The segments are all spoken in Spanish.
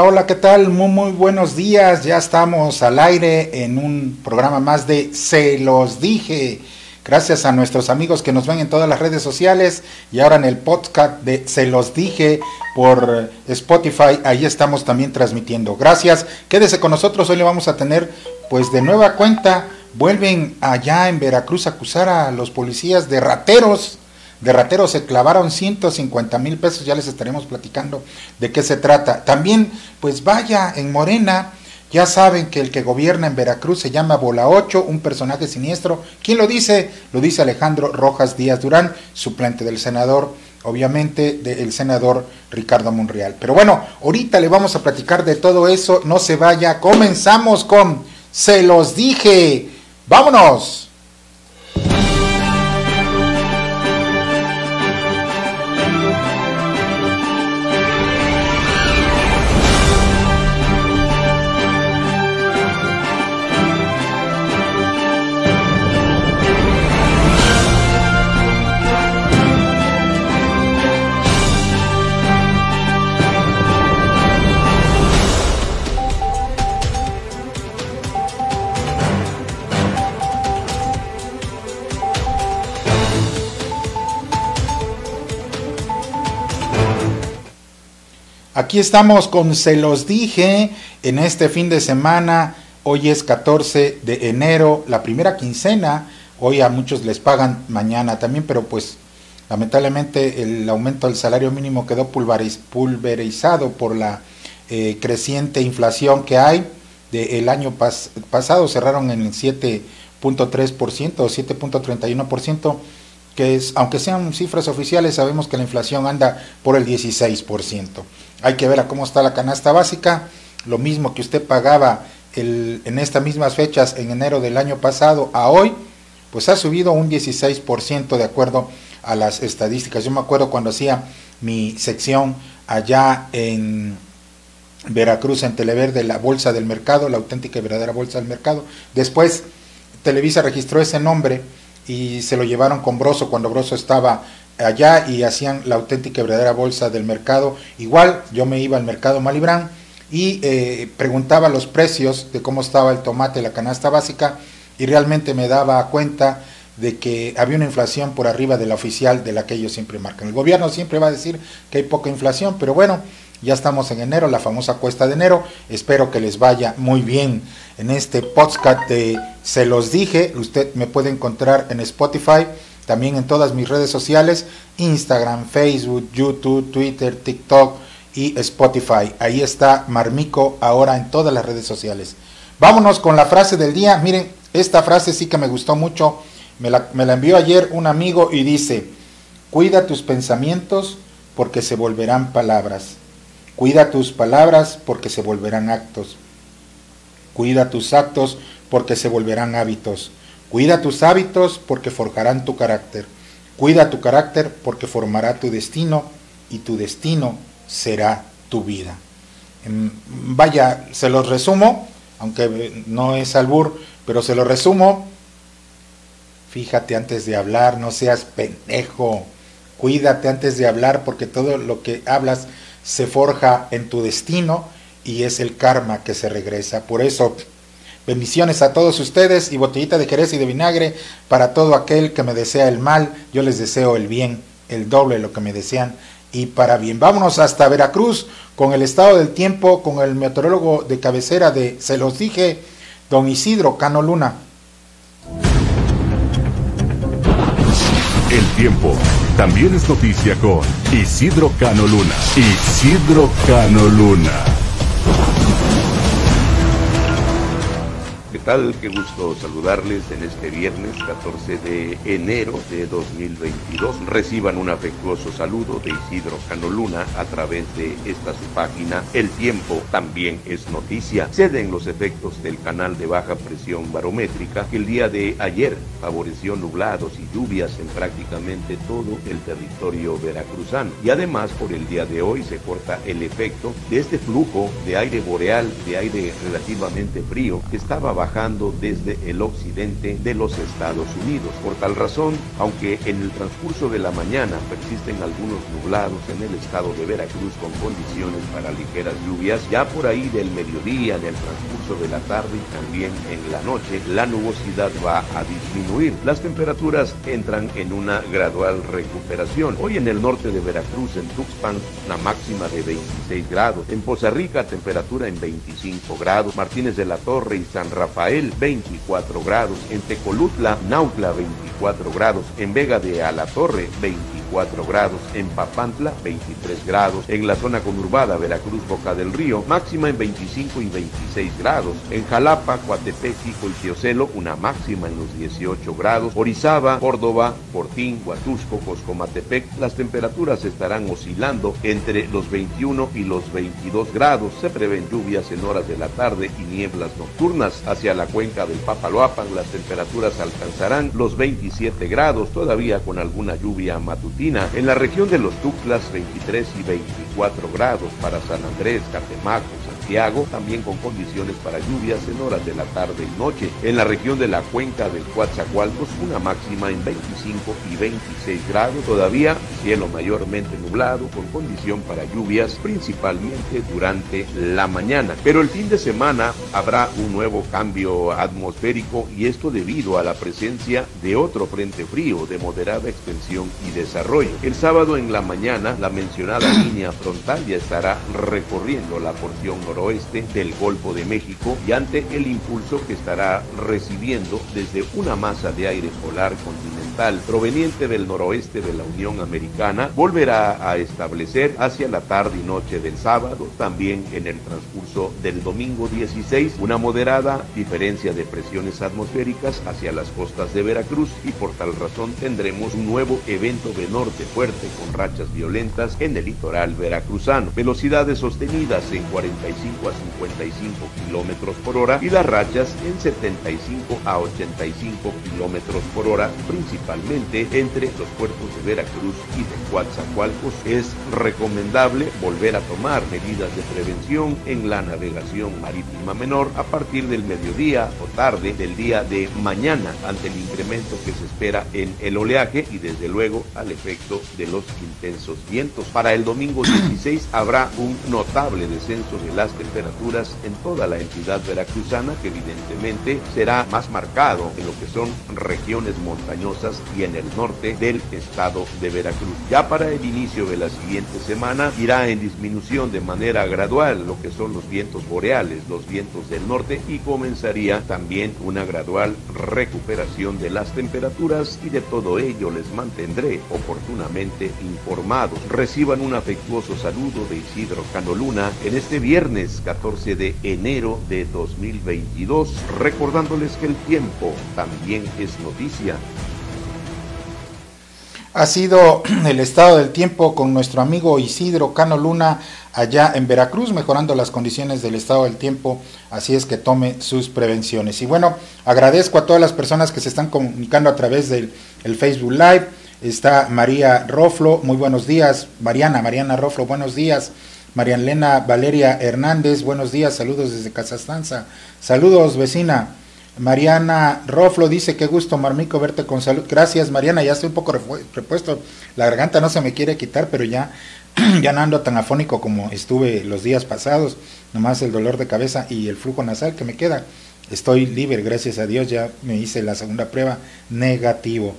Hola, hola, ¿qué tal? Muy, muy buenos días. Ya estamos al aire en un programa más de Se los dije. Gracias a nuestros amigos que nos ven en todas las redes sociales y ahora en el podcast de Se los dije por Spotify. Ahí estamos también transmitiendo. Gracias. Quédese con nosotros. Hoy le vamos a tener, pues de nueva cuenta, vuelven allá en Veracruz a acusar a los policías de rateros de se clavaron 150 mil pesos, ya les estaremos platicando de qué se trata. También, pues vaya, en Morena, ya saben que el que gobierna en Veracruz se llama Bola 8, un personaje siniestro. ¿Quién lo dice? Lo dice Alejandro Rojas Díaz Durán, suplente del senador, obviamente del senador Ricardo Monreal. Pero bueno, ahorita le vamos a platicar de todo eso, no se vaya, comenzamos con, se los dije, vámonos. Aquí estamos con Se los dije en este fin de semana. Hoy es 14 de enero, la primera quincena. Hoy a muchos les pagan mañana también, pero pues lamentablemente el aumento del salario mínimo quedó pulverizado por la eh, creciente inflación que hay. del año pasado cerraron en el 7.3% o 7.31% aunque sean cifras oficiales, sabemos que la inflación anda por el 16%. Hay que ver a cómo está la canasta básica, lo mismo que usted pagaba en estas mismas fechas en enero del año pasado a hoy, pues ha subido un 16% de acuerdo a las estadísticas. Yo me acuerdo cuando hacía mi sección allá en Veracruz, en Televerde, la Bolsa del Mercado, la auténtica y verdadera Bolsa del Mercado. Después Televisa registró ese nombre y se lo llevaron con Broso cuando Broso estaba allá y hacían la auténtica y verdadera bolsa del mercado. Igual yo me iba al mercado Malibrán y eh, preguntaba los precios de cómo estaba el tomate, la canasta básica y realmente me daba cuenta de que había una inflación por arriba de la oficial de la que ellos siempre marcan. El gobierno siempre va a decir que hay poca inflación, pero bueno, ya estamos en enero, la famosa cuesta de enero. Espero que les vaya muy bien en este podcast de Se los dije. Usted me puede encontrar en Spotify, también en todas mis redes sociales, Instagram, Facebook, YouTube, Twitter, TikTok y Spotify. Ahí está Marmico ahora en todas las redes sociales. Vámonos con la frase del día. Miren, esta frase sí que me gustó mucho. Me la, me la envió ayer un amigo y dice, cuida tus pensamientos porque se volverán palabras. Cuida tus palabras porque se volverán actos. Cuida tus actos porque se volverán hábitos. Cuida tus hábitos porque forjarán tu carácter. Cuida tu carácter porque formará tu destino y tu destino será tu vida. Vaya, se los resumo, aunque no es albur, pero se los resumo. Fíjate antes de hablar, no seas pendejo. Cuídate antes de hablar porque todo lo que hablas se forja en tu destino y es el karma que se regresa. Por eso, bendiciones a todos ustedes y botellita de jerez y de vinagre para todo aquel que me desea el mal. Yo les deseo el bien, el doble de lo que me desean y para bien. Vámonos hasta Veracruz con el estado del tiempo, con el meteorólogo de cabecera de, se los dije, don Isidro Cano Luna. El tiempo también es noticia con Isidro Cano Luna. Isidro Cano Luna. Tal? Qué gusto saludarles en este viernes 14 de enero de 2022. Reciban un afectuoso saludo de Isidro Canoluna a través de esta su página. El tiempo también es noticia. Ceden los efectos del canal de baja presión barométrica que el día de ayer favoreció nublados y lluvias en prácticamente todo el territorio veracruzano. Y además por el día de hoy se corta el efecto de este flujo de aire boreal, de aire relativamente frío que estaba bajando desde el occidente de los Estados Unidos. Por tal razón, aunque en el transcurso de la mañana persisten algunos nublados en el estado de Veracruz con condiciones para ligeras lluvias, ya por ahí del mediodía, en el transcurso de la tarde y también en la noche, la nubosidad va a disminuir. Las temperaturas entran en una gradual recuperación. Hoy en el norte de Veracruz, en Tuxpan, una máxima de 26 grados. En Poza Rica, temperatura en 25 grados. Martínez de la Torre y San Rafael, 24 grados. En Tecolutla, Nautla, 24 grados. En Vega de Alatorre, 24 grados, en Papantla 23 grados, en la zona conurbada Veracruz Boca del Río máxima en 25 y 26 grados, en Jalapa, Coatepec y una máxima en los 18 grados, Orizaba, Córdoba, Portín, Huatusco, Coscomatepec las temperaturas estarán oscilando entre los 21 y los 22 grados, se prevén lluvias en horas de la tarde y nieblas nocturnas hacia la cuenca del Papaloapan las temperaturas alcanzarán los 27 grados todavía con alguna lluvia matutina en la región de los Tuxtlas 23 y 24 grados para San Andrés, Catemaco, Santiago, también con condiciones para lluvias en horas de la tarde y noche. En la región de la cuenca del Coatzacoalcos, una máxima en 25 y 26 grados. Todavía cielo mayormente nublado con condición para lluvias, principalmente durante la mañana. Pero el fin de semana habrá un nuevo cambio atmosférico y esto debido a la presencia de otro frente frío de moderada extensión y desarrollo el sábado en la mañana, la mencionada línea frontal ya estará recorriendo la porción noroeste del Golfo de México y ante el impulso que estará recibiendo desde una masa de aire polar continental proveniente del noroeste de la Unión Americana, volverá a establecer hacia la tarde y noche del sábado, también en el transcurso del domingo 16, una moderada diferencia de presiones atmosféricas hacia las costas de Veracruz y por tal razón tendremos un nuevo evento de norte fuerte con rachas violentas en el litoral veracruzano. Velocidades sostenidas en 45 a 55 kilómetros por hora y las rachas en 75 a 85 kilómetros por hora, principalmente entre los puertos de Veracruz y de Coatzacoalcos. Es recomendable volver a tomar medidas de prevención en la navegación marítima menor a partir del mediodía o tarde del día de mañana ante el incremento que se espera en el oleaje y desde luego al efecto de los intensos vientos. Para el domingo 16 habrá un notable descenso de las temperaturas en toda la entidad veracruzana que evidentemente será más marcado en lo que son regiones montañosas y en el norte del estado de Veracruz. Ya para el inicio de la siguiente semana irá en disminución de manera gradual lo que son los vientos boreales, los vientos del norte y comenzaría también una gradual recuperación de las temperaturas y de todo ello les mantendré oportunamente informados. Reciban un afectuoso saludo de Isidro Canoluna en este viernes 14 de enero de 2022, recordándoles que el tiempo también es noticia. Ha sido el estado del tiempo con nuestro amigo Isidro Cano Luna allá en Veracruz, mejorando las condiciones del estado del tiempo, así es que tome sus prevenciones. Y bueno, agradezco a todas las personas que se están comunicando a través del Facebook Live, Está María Roflo, muy buenos días. Mariana, Mariana Roflo, buenos días. María Elena Valeria Hernández, buenos días, saludos desde Casastanza. Saludos, vecina. Mariana Roflo dice, qué gusto, Marmico, verte con salud. Gracias, Mariana, ya estoy un poco repuesto. La garganta no se me quiere quitar, pero ya, ya no ando tan afónico como estuve los días pasados. Nomás el dolor de cabeza y el flujo nasal que me queda. Estoy libre, gracias a Dios, ya me hice la segunda prueba negativo.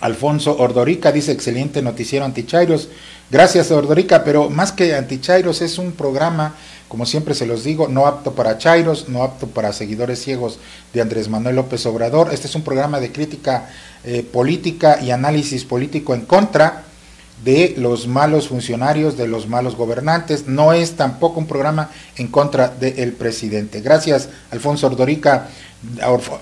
Alfonso Ordorica dice, excelente noticiero Antichairos. Gracias Ordorica, pero más que Antichairos es un programa, como siempre se los digo, no apto para Chairos, no apto para seguidores ciegos de Andrés Manuel López Obrador. Este es un programa de crítica eh, política y análisis político en contra de los malos funcionarios, de los malos gobernantes. No es tampoco un programa en contra del presidente. Gracias, Alfonso Ordorica.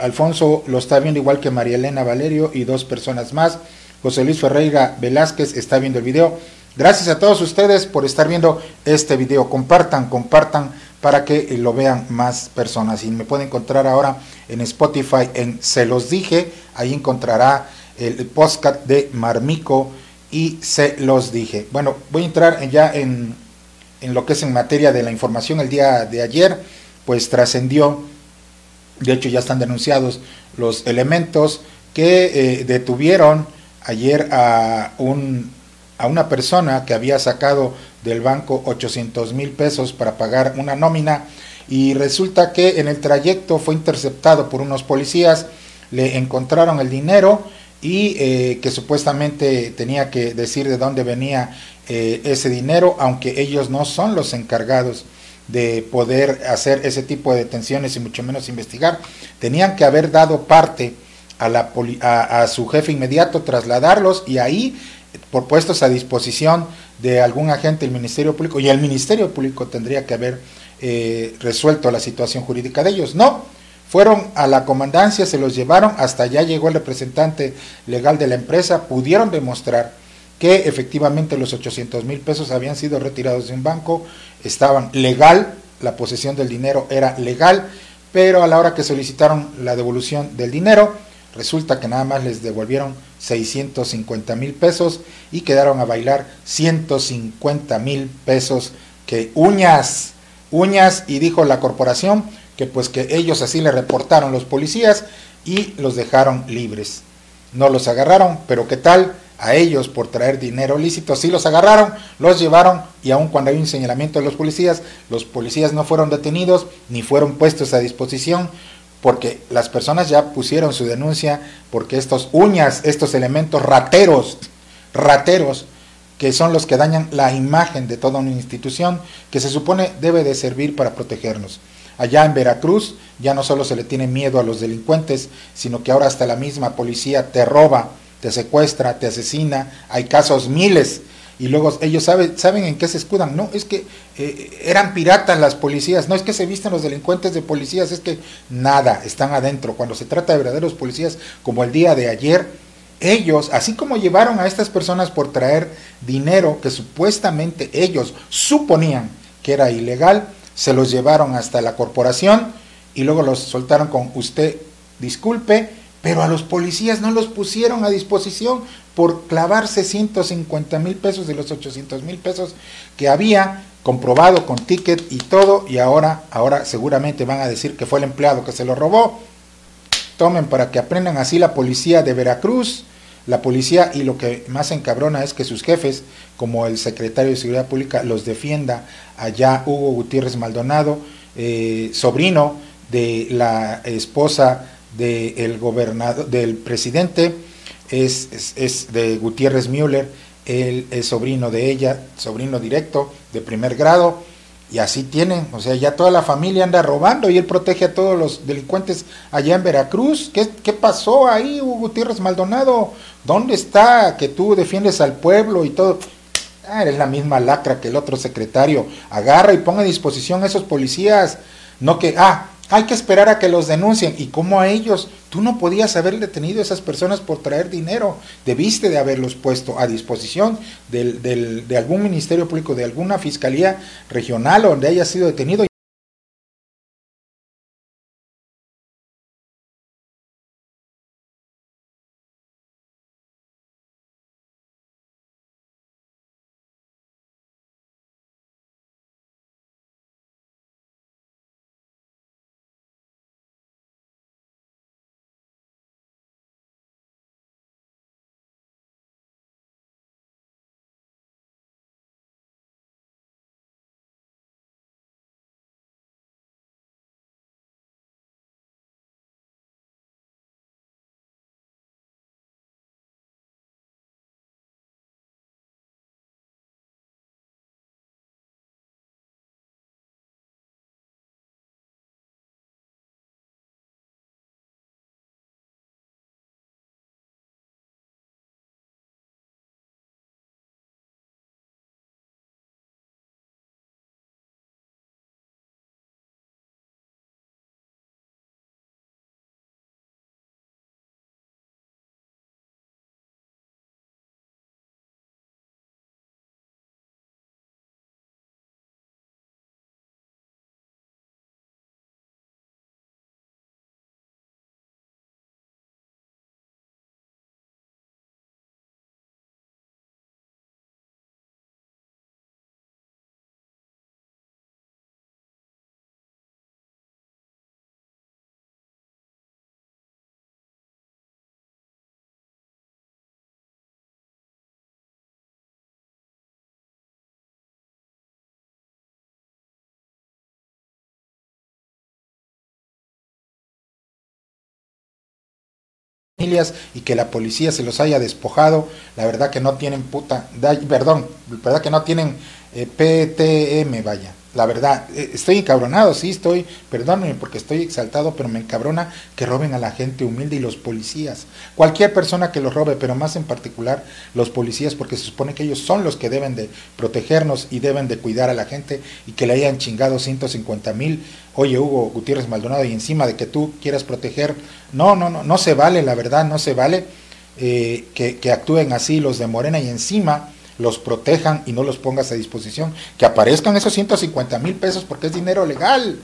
Alfonso lo está viendo igual que María Elena Valerio y dos personas más. José Luis Ferreira Velázquez está viendo el video. Gracias a todos ustedes por estar viendo este video. Compartan, compartan para que lo vean más personas. Y me pueden encontrar ahora en Spotify en Se los dije. Ahí encontrará el podcast de Marmico y Se los dije. Bueno, voy a entrar ya en, en lo que es en materia de la información. El día de ayer, pues trascendió De hecho, ya están denunciados los elementos que eh, detuvieron ayer a, un, a una persona que había sacado del banco 800 mil pesos para pagar una nómina y resulta que en el trayecto fue interceptado por unos policías, le encontraron el dinero y eh, que supuestamente tenía que decir de dónde venía eh, ese dinero, aunque ellos no son los encargados de poder hacer ese tipo de detenciones y mucho menos investigar, tenían que haber dado parte a, la, a, su jefe inmediato, trasladarlos y ahí por puestos a disposición de algún agente del Ministerio Público y el Ministerio Público tendría que haber eh, resuelto la situación jurídica de ellos. No, fueron a la comandancia, se los llevaron, hasta allá llegó el representante legal de la empresa, pudieron demostrar que efectivamente los 800 mil pesos habían sido retirados de un banco, estaban legal, la posesión del dinero era legal, pero a la hora que solicitaron la devolución del dinero, resulta que nada más les devolvieron 650 mil pesos y quedaron a bailar 150 mil pesos. Que uñas, uñas y dijo la corporación que pues que ellos así le reportaron los policías y los dejaron libres. No los agarraron, pero qué tal a ellos por traer dinero lícito, sí los agarraron, los llevaron y aun cuando hay un señalamiento de los policías, los policías no fueron detenidos ni fueron puestos a disposición porque las personas ya pusieron su denuncia porque estos uñas, estos elementos rateros, rateros, que son los que dañan la imagen de toda una institución que se supone debe de servir para protegernos. Allá en Veracruz ya no solo se le tiene miedo a los delincuentes, sino que ahora hasta la misma policía te roba, te secuestra, te asesina, hay casos miles y luego ellos saben, saben en qué se escudan. No, es que eh, eran piratas las policías, no es que se visten los delincuentes de policías, es que nada, están adentro. Cuando se trata de verdaderos policías, como el día de ayer, ellos, así como llevaron a estas personas por traer dinero que supuestamente ellos suponían que era ilegal, se los llevaron hasta la corporación y luego los soltaron con usted disculpe, pero a los policías no los pusieron a disposición por clavarse 150 mil pesos de los 800 mil pesos que había comprobado con ticket y todo y ahora, ahora seguramente van a decir que fue el empleado que se lo robó. Tomen para que aprendan así la policía de Veracruz, la policía y lo que más encabrona es que sus jefes, como el secretario de Seguridad Pública, los defienda allá Hugo Gutiérrez Maldonado, eh, sobrino de la esposa del gobernador, del presidente, es, es, de Gutiérrez Müller, él es sobrino de ella, sobrino directo de primer grado, y así tienen, o sea, ya toda la familia anda robando y él protege a todos los delincuentes allá en Veracruz. ¿Qué, qué pasó ahí, Hugo Gutiérrez Maldonado? ¿Dónde está que tú defiendes al pueblo y todo? Ah, eres la misma lacra que el otro secretario. Agarra y ponga a disposición a esos policías. No que, ah, hay que esperar a que los denuncien. ¿Y cómo a ellos? Tú no podías haber detenido a esas personas por traer dinero. Debiste de haberlos puesto a disposición del, del, de algún ministerio público, de alguna fiscalía regional donde haya sido detenido. Y que la policía se los haya despojado, la verdad que no tienen puta, perdón, la verdad que no tienen eh, PTM, vaya. La verdad, eh, estoy encabronado, sí, estoy, perdónenme porque estoy exaltado, pero me encabrona que roben a la gente humilde y los policías. Cualquier persona que los robe, pero más en particular los policías, porque se supone que ellos son los que deben de protegernos y deben de cuidar a la gente y que le hayan chingado 150 mil. Oye, Hugo Gutiérrez Maldonado, y encima de que tú quieras proteger, no, no, no, no se vale, la verdad, no se vale eh, que, que actúen así los de Morena y encima los protejan y no los pongas a disposición. Que aparezcan esos 150 mil pesos porque es dinero legal.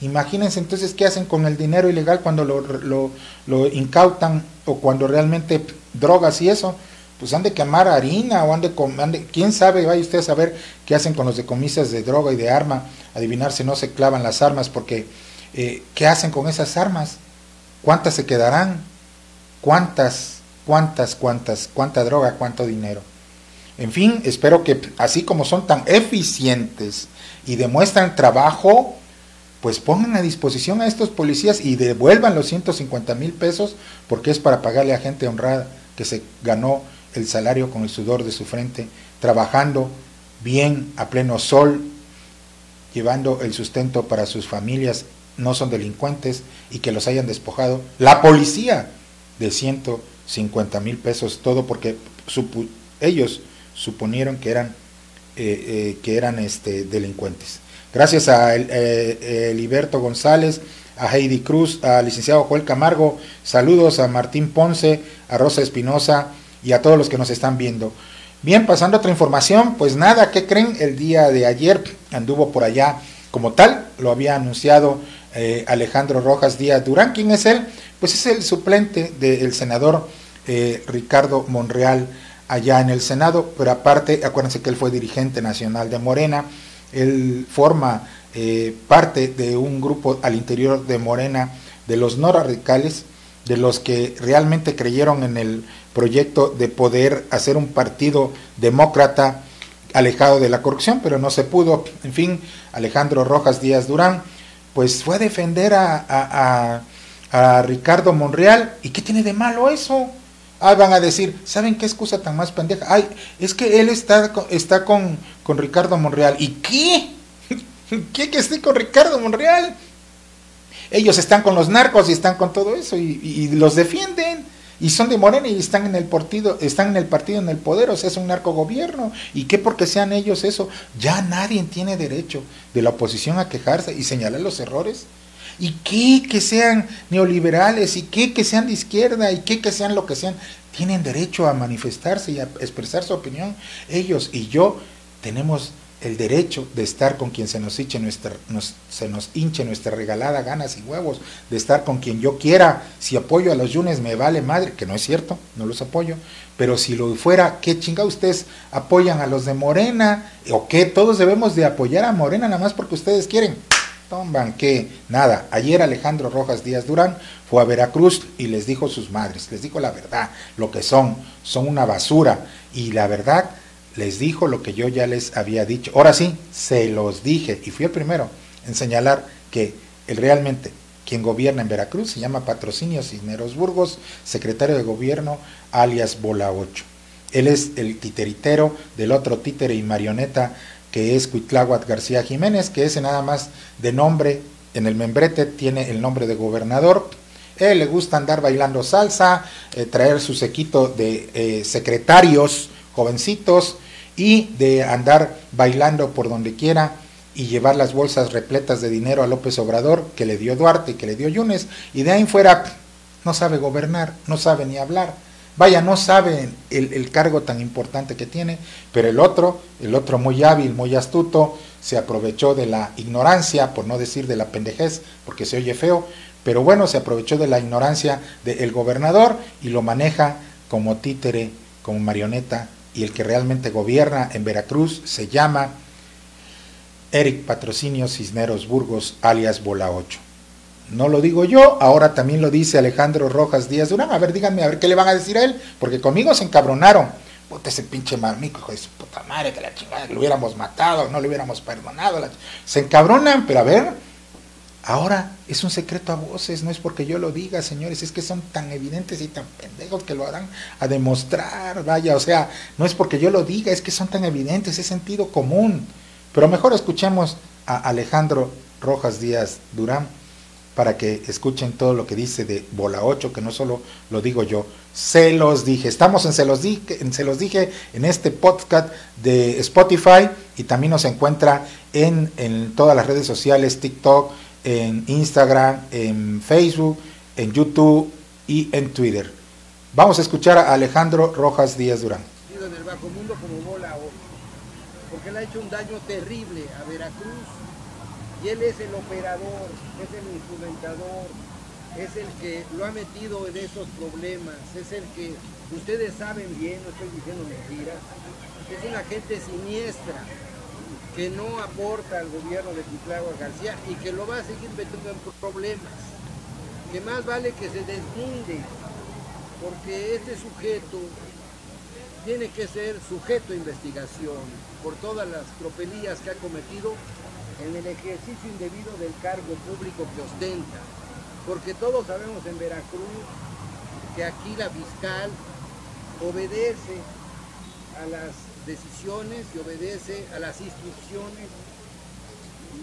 Imagínense entonces qué hacen con el dinero ilegal cuando lo, incautan o cuando realmente drogas y eso. Pues han de quemar harina o han de, han quién sabe, vaya usted a saber qué hacen con los decomisas de droga y de arma, adivinar si no se clavan las armas, porque eh, ¿qué hacen con esas armas? ¿Cuántas se quedarán? ¿Cuántas, cuántas, cuántas, cuánta droga, cuánto dinero? En fin, espero que así como son tan eficientes y demuestran trabajo, pues pongan a disposición a estos policías y devuelvan los 150 mil pesos porque es para pagarle a gente honrada que se ganó el salario con el sudor de su frente, trabajando bien a pleno sol, llevando el sustento para sus familias, no son delincuentes y que los hayan despojado. La policía de 150 mil pesos, todo porque ellos suponieron que eran, eh, eh, que eran este, delincuentes. Gracias a eh, Liberto González, a Heidi Cruz, al licenciado Joel Camargo, saludos a Martín Ponce, a Rosa Espinosa y a todos los que nos están viendo. Bien, pasando a otra información, pues nada, ¿qué creen? El día de ayer anduvo por allá como tal, lo había anunciado Alejandro Rojas Díaz Durán. ¿Quién es él? Pues es el suplente del senador Ricardo Monreal allá en el Senado, pero aparte, acuérdense que él fue dirigente nacional de Morena, él forma eh, parte de un grupo al interior de Morena de los no radicales, de los que realmente creyeron en el proyecto de poder hacer un partido demócrata alejado de la corrupción, pero no se pudo. En fin, Alejandro Rojas Díaz Durán, pues fue a defender a, a Ricardo Monreal. ¿Y qué tiene de malo eso? Ah, van a decir, ¿saben qué excusa tan más pendeja? Ay, es que él está, está con, con Ricardo Monreal. ¿Y qué? ¿Qué que esté con Ricardo Monreal? Ellos están con los narcos y están con todo eso y, los defienden. Y son de Morena y están en el partido, están en el partido en el poder, o sea, es un narcogobierno. ¿Y qué porque sean ellos eso? Ya nadie tiene derecho de la oposición a quejarse y señalar los errores y qué que sean neoliberales, y qué que sean de izquierda, y qué que sean lo que sean, tienen derecho a manifestarse y a expresar su opinión. Ellos y yo tenemos el derecho de estar con quien se nos, hinche nuestra, se nos hinche nuestra regalada ganas y huevos, de estar con quien yo quiera. Si apoyo a los yunes me vale madre, que no es cierto, no los apoyo, pero si lo fuera, ¿qué chinga ustedes apoyan a los de Morena? ¿O qué? Todos debemos de apoyar a Morena nada más porque ustedes quieren que nada, ayer Alejandro Rojas Díaz Durán fue a Veracruz y les dijo sus madres, les dijo la verdad, lo que son, son una basura y la verdad les dijo lo que yo ya les había dicho. Ahora sí, se los dije y fui el primero en señalar que el realmente quien gobierna en Veracruz se llama Patrocinio Cisneros Burgos, secretario de gobierno alias Bola 8. Él es el titeritero del otro títere y marioneta que es Cuitláhuac García Jiménez, que ese nada más de nombre, en el membrete tiene el nombre de gobernador. Él le gusta andar bailando salsa, eh, traer su sequito de eh, secretarios jovencitos y de andar bailando por donde quiera y llevar las bolsas repletas de dinero a López Obrador que le dio Duarte que le dio Yunes y de ahí fuera no sabe gobernar, no sabe ni hablar. Vaya, no sabe el, cargo tan importante que tiene, pero el otro, el otro muy hábil, muy astuto, se aprovechó de la ignorancia, por no decir de la pendejez, porque se oye feo, pero bueno, se aprovechó de la ignorancia del gobernador y lo maneja como títere, como marioneta, y el que realmente gobierna en Veracruz se llama Eric Patrocinio Cisneros Burgos, alias Bola 8. No lo digo yo, ahora también lo dice Alejandro Rojas Díaz Durán. A ver, díganme, a ver qué le van a decir a él, porque conmigo se encabronaron. Puta, ese pinche marmico, hijo de su puta madre, que la chingada, que lo hubiéramos matado, no lo hubiéramos perdonado. Se encabronan, pero a ver, Ahora es un secreto a voces, no es porque yo lo diga, señores, es que son tan evidentes y tan pendejos que lo harán a demostrar, vaya, o sea, no es porque yo lo diga, es que son tan evidentes, es sentido común. Pero mejor escuchemos a Alejandro Rojas Díaz Durán para que escuchen todo lo que dice de Bola 8, que no solo lo digo yo, se los dije. Estamos en Se los dije, en, se los dije en este podcast de Spotify y también nos encuentra en, en todas las redes sociales, TikTok, en Instagram, en Facebook, en YouTube y en Twitter. Vamos a escuchar a Alejandro Rojas Díaz Durán. En el bajo mundo como Bola 8, porque le ha hecho un daño terrible a Veracruz y él es el operador, es el instrumentador, es el que lo ha metido en esos problemas, es el que ustedes saben bien, no estoy diciendo mentiras, es una gente siniestra que no aporta al gobierno de Cuitlagua García y que lo va a seguir metiendo en problemas, que más vale que se deslinde, porque este sujeto tiene que ser sujeto a investigación por todas las tropelías que ha cometido en el ejercicio indebido del cargo público que ostenta. Porque todos sabemos en Veracruz que aquí la fiscal obedece a las decisiones y obedece a las instrucciones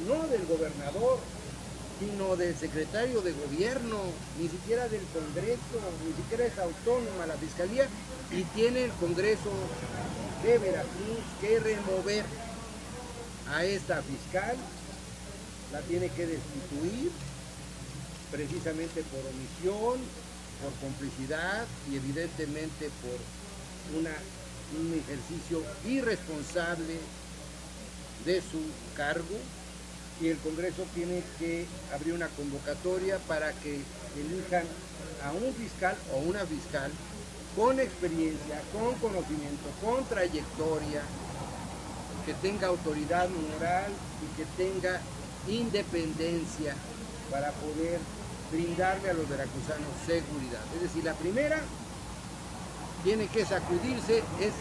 no del gobernador, sino del secretario de gobierno, ni siquiera del Congreso, ni siquiera es autónoma la Fiscalía y tiene el Congreso de Veracruz que remover a esta fiscal, la tiene que destituir precisamente por omisión, por complicidad y evidentemente por un ejercicio irresponsable de su cargo. Y el Congreso tiene que abrir una convocatoria para que elijan a un fiscal o una fiscal con experiencia, con conocimiento, con trayectoria, que tenga autoridad moral y que tenga independencia para poder brindarle a los veracruzanos seguridad. Es decir, la primera tiene que sacudirse es